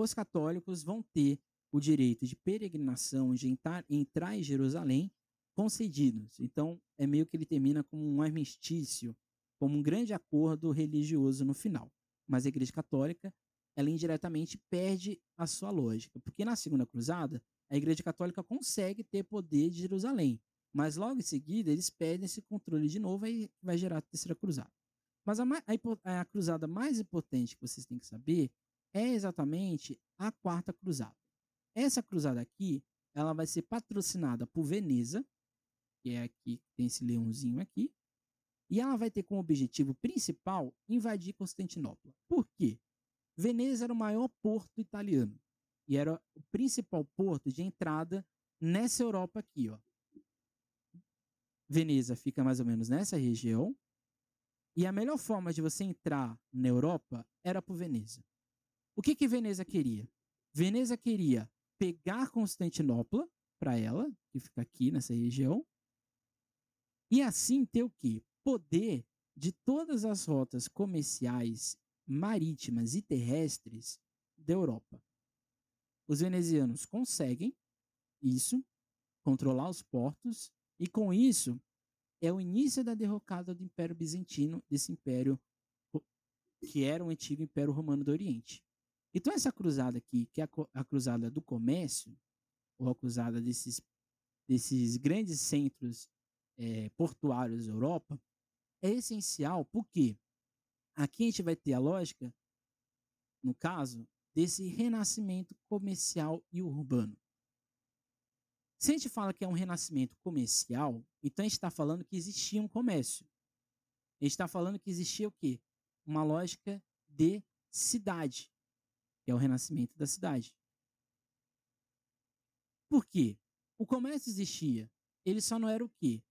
os católicos vão ter o direito de peregrinação, de entrar, entrar em Jerusalém, concedidos. Então, é meio que ele termina como um armistício, como um grande acordo religioso no final. Mas a Igreja Católica, ela indiretamente perde a sua lógica, porque na Segunda Cruzada, a Igreja Católica consegue ter poder de Jerusalém, mas logo em seguida eles perdem esse controle de novo e vai gerar a Terceira Cruzada. Mas a, a, a cruzada mais importante que vocês têm que saber é exatamente a quarta cruzada. Essa cruzada aqui, ela vai ser patrocinada por Veneza, que é aqui, tem esse leãozinho aqui, e ela vai ter como objetivo principal invadir Constantinopla. Por quê? Veneza era o maior porto italiano e era o principal porto de entrada nessa Europa aqui, ó. Veneza fica mais ou menos nessa região. E a melhor forma de você entrar na Europa era por Veneza. O que que Veneza queria? Veneza queria pegar Constantinopla para ela, que fica aqui nessa região, e assim ter o quê? Poder de todas as rotas comerciais marítimas e terrestres da Europa. Os venezianos conseguem isso, controlar os portos, e com isso é o início da derrocada do Império Bizantino, desse império que era o antigo Império Romano do Oriente. Então essa cruzada aqui, que é a, cruzada do comércio, ou a cruzada desses, desses grandes centros é, portuários da Europa, é essencial porque aqui a gente vai ter a lógica, no caso, desse renascimento comercial e urbano. Se a gente fala que é um renascimento comercial, então a gente está falando que existia um comércio. A gente está falando que existia o quê? Uma lógica de cidade, que é o renascimento da cidade. Por quê? O comércio existia. Ele só não era o quê?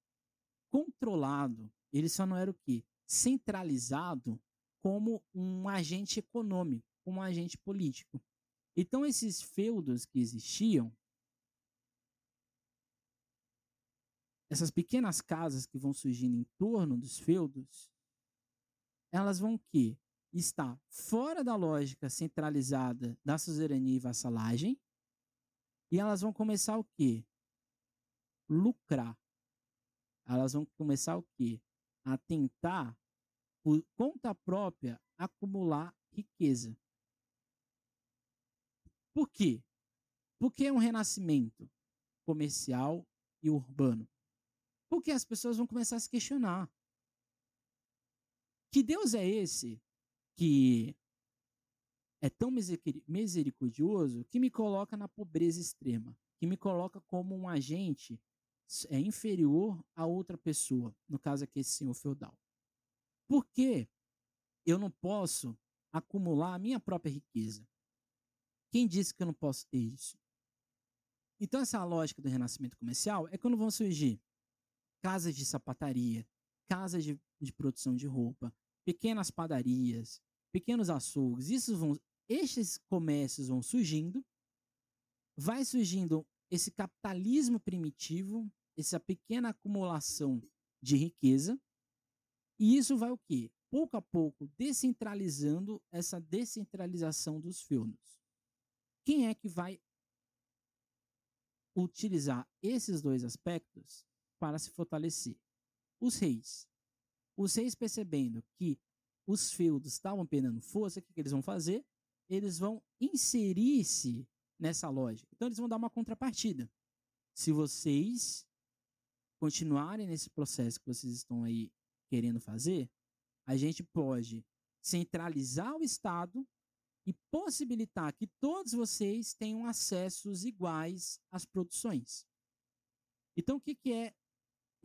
Controlado. Ele só não era o quê? Centralizado como um agente econômico, como um agente político. Então, esses feudos que existiam, essas pequenas casas que vão surgindo em torno dos feudos, elas vão que estar fora da lógica centralizada da suzerania e vassalagem, e elas vão começar o quê? Lucrar. Elas vão começar o quê? A tentar, por conta própria, acumular riqueza. Por quê? Porque é um renascimento comercial e urbano. Porque as pessoas vão começar a se questionar. Que Deus é esse que é tão misericordioso que me coloca na pobreza extrema, que me coloca como um agente é, inferior a outra pessoa, no caso aqui esse senhor feudal. Por que eu não posso acumular a minha própria riqueza? Quem disse que eu não posso ter isso? Então essa lógica do renascimento comercial é quando vão surgir casas de sapataria, casas de, de produção de roupa, pequenas padarias, pequenos açougues. Isso vão, estes comércios vão surgindo, vai surgindo esse capitalismo primitivo, essa pequena acumulação de riqueza, e isso vai o quê? Pouco a pouco descentralizando essa descentralização dos feudos. Quem é que vai utilizar esses dois aspectos para se fortalecer. Os reis. Os reis percebendo que os feudos estavam perdendo força, o que, que eles vão fazer? Eles vão inserir-se nessa lógica. Então eles vão dar uma contrapartida. Se vocês continuarem nesse processo que vocês estão aí querendo fazer, a gente pode centralizar o Estado e possibilitar que todos vocês tenham acessos iguais às produções. Então, o que, que é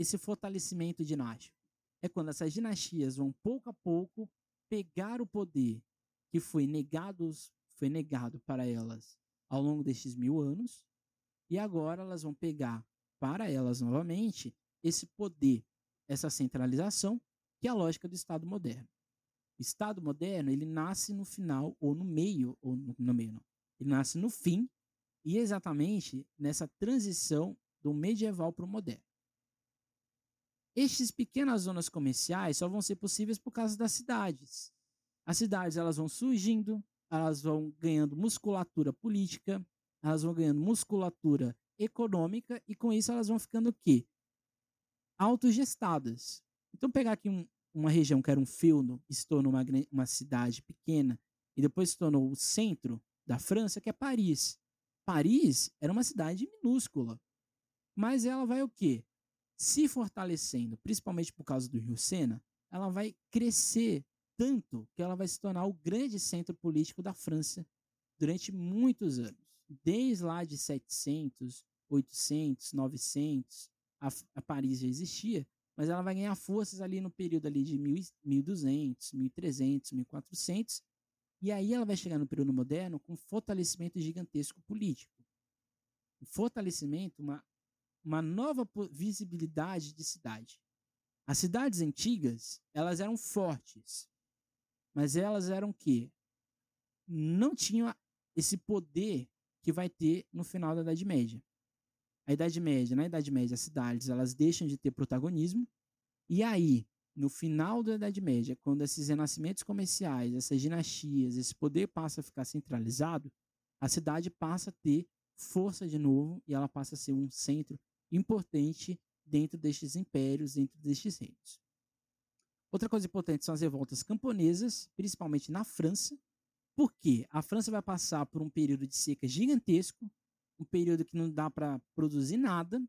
esse fortalecimento dinástico. É quando essas dinastias vão pouco a pouco pegar o poder que foi negado, foi negado para elas ao longo destes mil anos, e agora elas vão pegar para elas novamente esse poder, essa centralização, que é a lógica do Estado moderno. O Estado moderno, ele nasce no final, ou no meio, ou no, no meio não, ele nasce no fim, e exatamente nessa transição do medieval para o moderno. Estas pequenas zonas comerciais só vão ser possíveis por causa das cidades. As cidades elas vão surgindo, elas vão ganhando musculatura política, elas vão ganhando musculatura econômica e com isso elas vão ficando o quê? Autogestadas. Então pegar aqui um, uma região que era um feudo e se tornou uma, uma cidade pequena e depois se tornou o centro da França, que é Paris. Paris era uma cidade minúscula, mas ela vai o quê? Se fortalecendo, principalmente por causa do Rio Sena, ela vai crescer tanto que ela vai se tornar o grande centro político da França durante muitos anos. Desde lá de 700, 800, 900, a, a Paris já existia, mas ela vai ganhar forças ali no período ali de 1200, 1300, 1400, e aí ela vai chegar no período moderno com fortalecimento gigantesco político. Um fortalecimento, uma uma nova visibilidade de cidade. As cidades antigas, elas eram fortes, mas elas eram que não tinham esse poder que vai ter no final da Idade Média. A Idade Média, na Idade Média, as cidades elas deixam de ter protagonismo, e aí, no final da Idade Média, quando esses renascimentos comerciais, essas dinastias, esse poder passa a ficar centralizado, a cidade passa a ter força de novo e ela passa a ser um centro importante dentro destes impérios, dentro destes reinos. Outra coisa importante são as revoltas camponesas, principalmente na França, porque a França vai passar por um período de seca gigantesco, um período que não dá para produzir nada,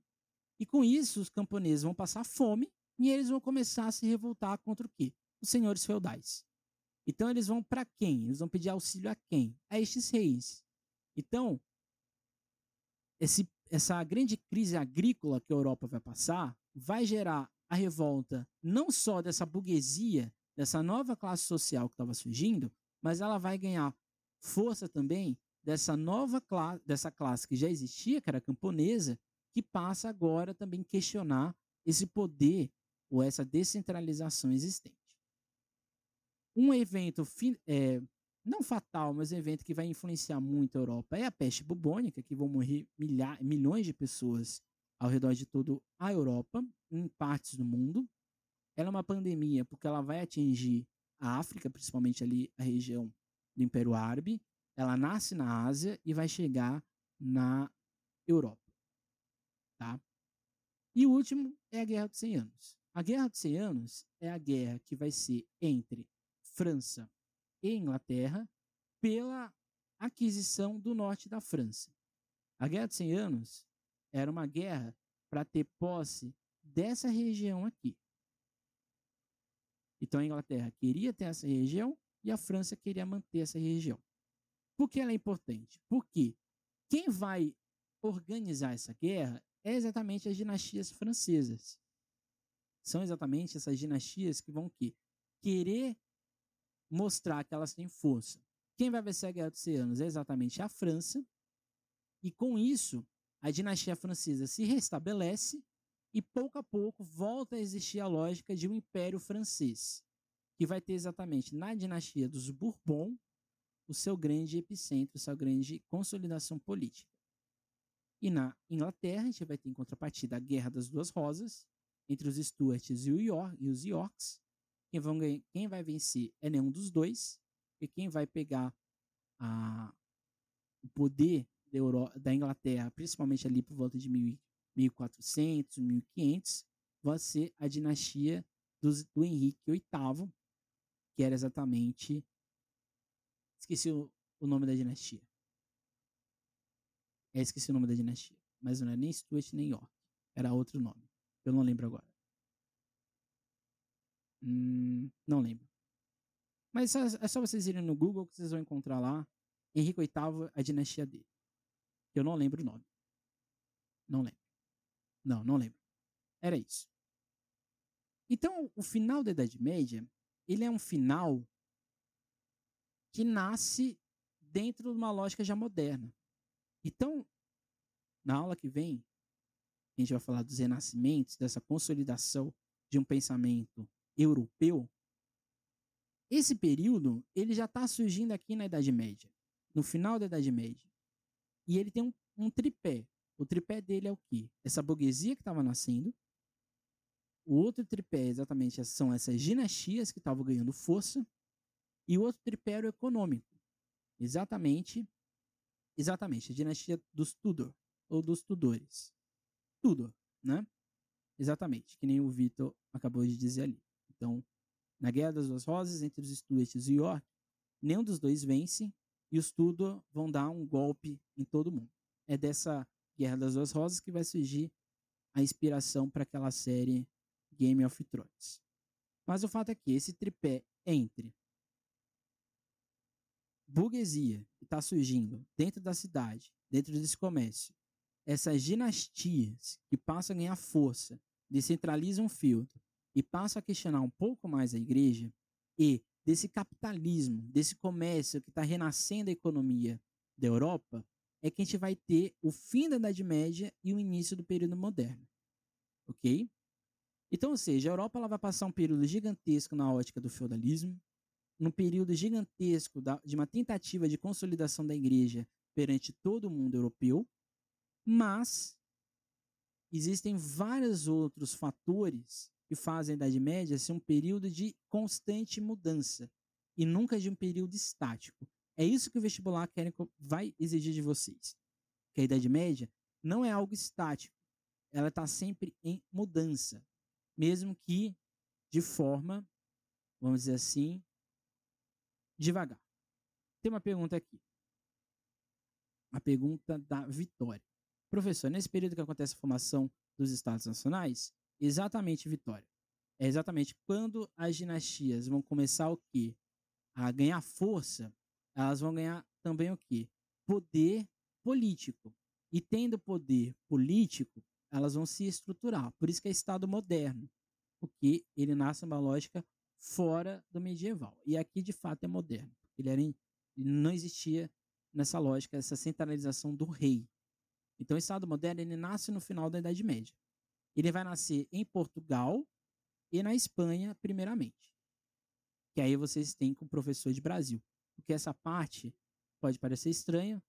e com isso os camponeses vão passar fome e eles vão começar a se revoltar contra o quê? Os senhores feudais. Então eles vão para quem? Eles vão pedir auxílio a quem? A estes reis. Então, esse, essa grande crise agrícola que a Europa vai passar vai gerar a revolta não só dessa burguesia, dessa nova classe social que estava surgindo, mas ela vai ganhar força também dessa nova classe, dessa classe que já existia, que era camponesa, que passa agora também questionar esse poder ou essa descentralização existente. Um evento é, não fatal, mas um evento que vai influenciar muito a Europa é a peste bubônica, que vão morrer milha, milhões de pessoas ao redor de toda a Europa, em partes do mundo. Ela é uma pandemia porque ela vai atingir a África, principalmente ali a região do Império Árabe. Ela nasce na Ásia e vai chegar na Europa. Tá? E o último é a Guerra dos 100 Anos. A Guerra dos 100 Anos é a guerra que vai ser entre França e Inglaterra pela aquisição do norte da França. A Guerra dos 100 Anos era uma guerra para ter posse dessa região aqui. Então a Inglaterra queria ter essa região e a França queria manter essa região. Por que ela é importante? Porque quem vai organizar essa guerra é exatamente as dinastias francesas. São exatamente essas dinastias que vão que querer mostrar que elas têm força. Quem vai vencer a Guerra dos Oceanos é exatamente a França. E com isso, a dinastia francesa se restabelece e pouco a pouco volta a existir a lógica de um império francês, que vai ter exatamente na dinastia dos Bourbon o seu grande epicentro, sua grande consolidação política. E na Inglaterra, a gente vai ter em contrapartida a Guerra das Duas Rosas, entre os Stuarts e, York, e os Yorks. Quem, vão, quem vai vencer é nenhum dos dois, e quem vai pegar a, o poder da, Euro, da Inglaterra, principalmente ali por volta de 1400, 1500, vai ser a dinastia dos, do Henrique VIII, que era exatamente. Esqueci o, o nome da dinastia. É, esqueci o nome da dinastia. Mas não era nem Stuart nem York. Era outro nome. Eu não lembro agora. Hum, não lembro. Mas é só vocês irem no Google que vocês vão encontrar lá Henrique VIII, a dinastia dele. Eu não lembro o nome. Não lembro. Não, não lembro. Era isso. Então, o final da Idade Média, ele é um final que nasce dentro de uma lógica já moderna. Então, na aula que vem, a gente vai falar dos renascimentos, dessa consolidação de um pensamento europeu. Esse período, ele já está surgindo aqui na Idade Média, no final da Idade Média. E ele tem um, um tripé. O tripé dele é o quê? Essa burguesia que estava nascendo. O outro tripé, exatamente, são essas dinastias que estavam ganhando força. E o outro tripé era o econômico. Exatamente, exatamente, a dinastia dos Tudor, ou dos Tudores. Tudor, né? Exatamente, que nem o Vitor acabou de dizer ali. Então, na Guerra das Duas Rosas, entre os Stuarts e York, nenhum dos dois vence e os Tudor vão dar um golpe em todo mundo. É dessa Guerra das Duas Rosas que vai surgir a inspiração para aquela série Game of Thrones. Mas o fato é que esse tripé entre burguesia que está surgindo dentro da cidade, dentro desse comércio, essas dinastias que passam a ganhar força, descentralizam o filtro e passam a questionar um pouco mais a igreja e desse capitalismo, desse comércio que está renascendo a economia da Europa, é que a gente vai ter o fim da Idade Média e o início do período moderno. Ok? Então, ou seja, a Europa ela vai passar um período gigantesco na ótica do feudalismo, num período gigantesco da, de uma tentativa de consolidação da igreja perante todo o mundo europeu, mas existem vários outros fatores que fazem a Idade Média ser um período de constante mudança e nunca de um período estático. É isso que o vestibular quer, vai exigir de vocês. Que a Idade Média não é algo estático, ela está sempre em mudança, mesmo que de forma, vamos dizer assim, devagar. Tem uma pergunta aqui. A pergunta da Vitória. Professor, nesse período que acontece a formação dos Estados Nacionais, exatamente, Vitória. É exatamente quando as dinastias vão começar o quê? A ganhar força, elas vão ganhar também o quê? Poder político. E tendo poder político, elas vão se estruturar. Por isso que é Estado moderno, porque ele nasce uma lógica fora do medieval. E aqui, de fato, é moderno. Ele, era ele não existia nessa lógica, essa centralização do rei. Então, o Estado moderno ele nasce no final da Idade Média. Ele vai nascer em Portugal e na Espanha, primeiramente. Que aí vocês têm com o professor de Brasil. Porque essa parte pode parecer estranha,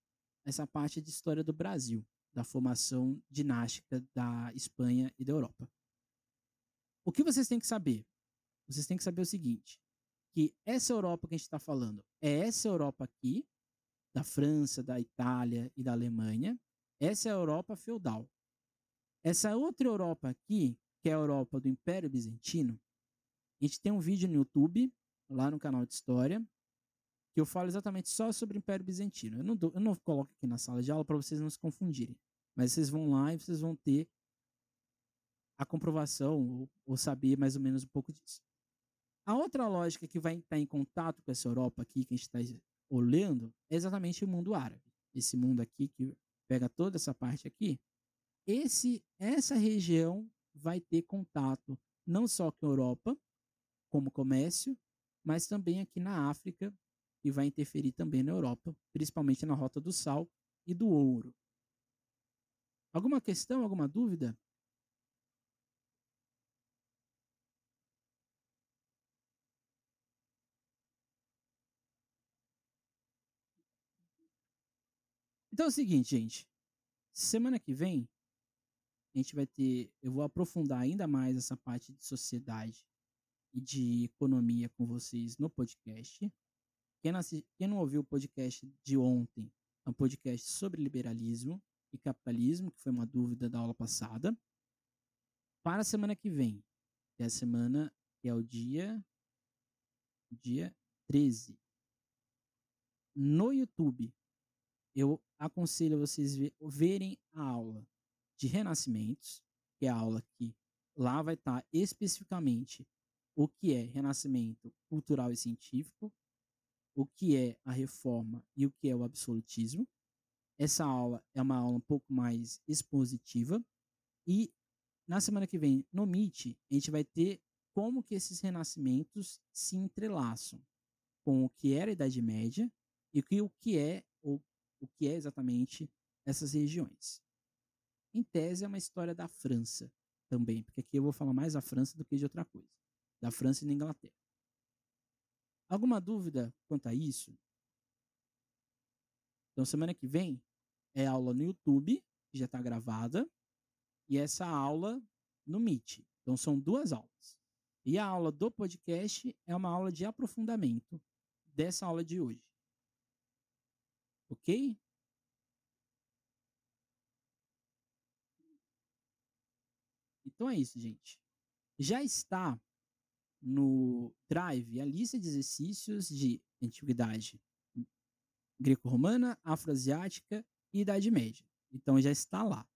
essa parte de história do Brasil, da formação dinástica da Espanha e da Europa. O que vocês têm que saber? Vocês têm que saber o seguinte: que essa Europa que a gente está falando é essa Europa aqui, da França, da Itália e da Alemanha. Essa é a Europa feudal. Essa outra Europa aqui, que é a Europa do Império Bizantino, a gente tem um vídeo no YouTube, lá no canal de História, que eu falo exatamente só sobre o Império Bizantino. Eu não, dou, eu não coloco aqui na sala de aula para vocês não se confundirem. Mas vocês vão lá e vocês vão ter a comprovação ou, ou saber mais ou menos um pouco disso. A outra lógica que vai estar em contato com essa Europa aqui, que a gente está olhando, é exatamente o mundo árabe. Esse mundo aqui que pega toda essa parte aqui, esse, essa região vai ter contato não só com a Europa, como comércio, mas também aqui na África, e vai interferir também na Europa, principalmente na rota do sal e do ouro. Alguma questão, alguma dúvida? Então é o seguinte, gente. Semana que vem a gente vai ter, eu vou aprofundar ainda mais essa parte de sociedade e de economia com vocês no podcast. Quem não, quem não ouviu o podcast de ontem, é um podcast sobre liberalismo e capitalismo, que foi uma dúvida da aula passada. Para a semana que vem, que é a semana que é o dia dia 13. No YouTube, eu aconselho vocês verem a aula de renascimentos, que é a aula que lá vai estar especificamente o que é renascimento cultural e científico, o que é a reforma e o que é o absolutismo. Essa aula é uma aula um pouco mais expositiva e na semana que vem no Meet a gente vai ter como que esses renascimentos se entrelaçam com o que era a Idade Média e o que é o, o que é exatamente essas regiões. Em tese, é uma história da França também, porque aqui eu vou falar mais da França do que de outra coisa. Da França e da Inglaterra. Alguma dúvida quanto a isso? Então, semana que vem é aula no YouTube, que já está gravada, e essa aula no Meet. Então, são duas aulas. E a aula do podcast é uma aula de aprofundamento dessa aula de hoje. Ok? Então é isso, gente. Já está no Drive a lista de exercícios de antiguidade greco-romana, afroasiática e Idade Média. Então já está lá.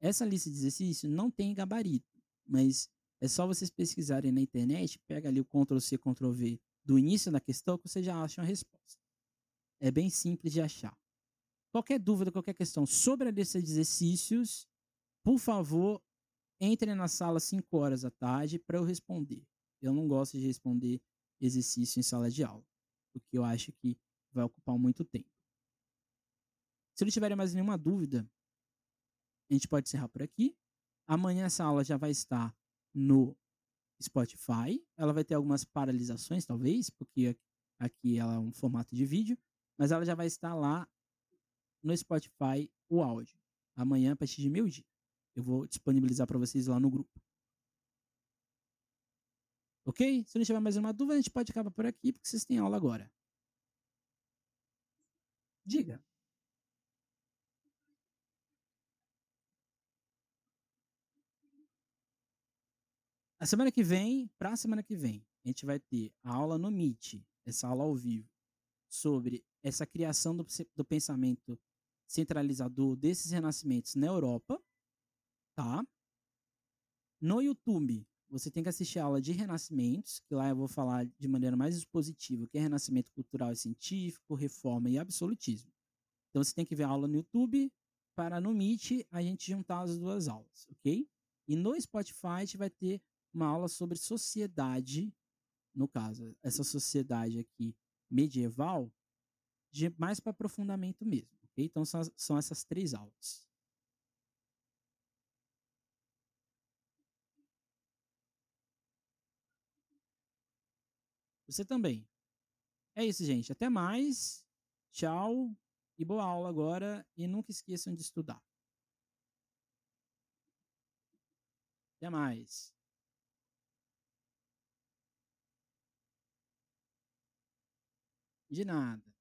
Essa lista de exercícios não tem gabarito, mas é só vocês pesquisarem na internet, pega ali o Ctrl C, Ctrl V do início da questão que vocês já acham a resposta. É bem simples de achar. Qualquer dúvida, qualquer questão sobre a lista de exercícios, por favor, entre na sala 5 horas da tarde para eu responder. Eu não gosto de responder exercício em sala de aula, porque eu acho que vai ocupar muito tempo. Se não tiverem mais nenhuma dúvida, a gente pode encerrar por aqui. Amanhã essa aula já vai estar no Spotify. Ela vai ter algumas paralisações, talvez, porque aqui ela é um formato de vídeo, mas ela já vai estar lá no Spotify o áudio. Amanhã, a partir de meio-dia. Eu vou disponibilizar para vocês lá no grupo. Ok? Se não tiver mais uma dúvida, a gente pode acabar por aqui, porque vocês têm aula agora. Diga. A semana que vem, para a semana que vem, a gente vai ter a aula no Meet, essa aula ao vivo, sobre essa criação do, do pensamento centralizador desses renascimentos na Europa, tá? No YouTube, você tem que assistir a aula de renascimentos, que lá eu vou falar de maneira mais expositiva, que é renascimento cultural e científico, reforma e absolutismo. Então você tem que ver a aula no YouTube para no Meet a gente juntar as duas aulas, ok? E no Spotify a gente vai ter uma aula sobre sociedade, no caso, essa sociedade aqui medieval, de mais para aprofundamento mesmo. Então são, são essas três aulas. Você também. É isso, gente. Até mais. Tchau. E boa aula agora. E nunca esqueçam de estudar. Até mais. De nada.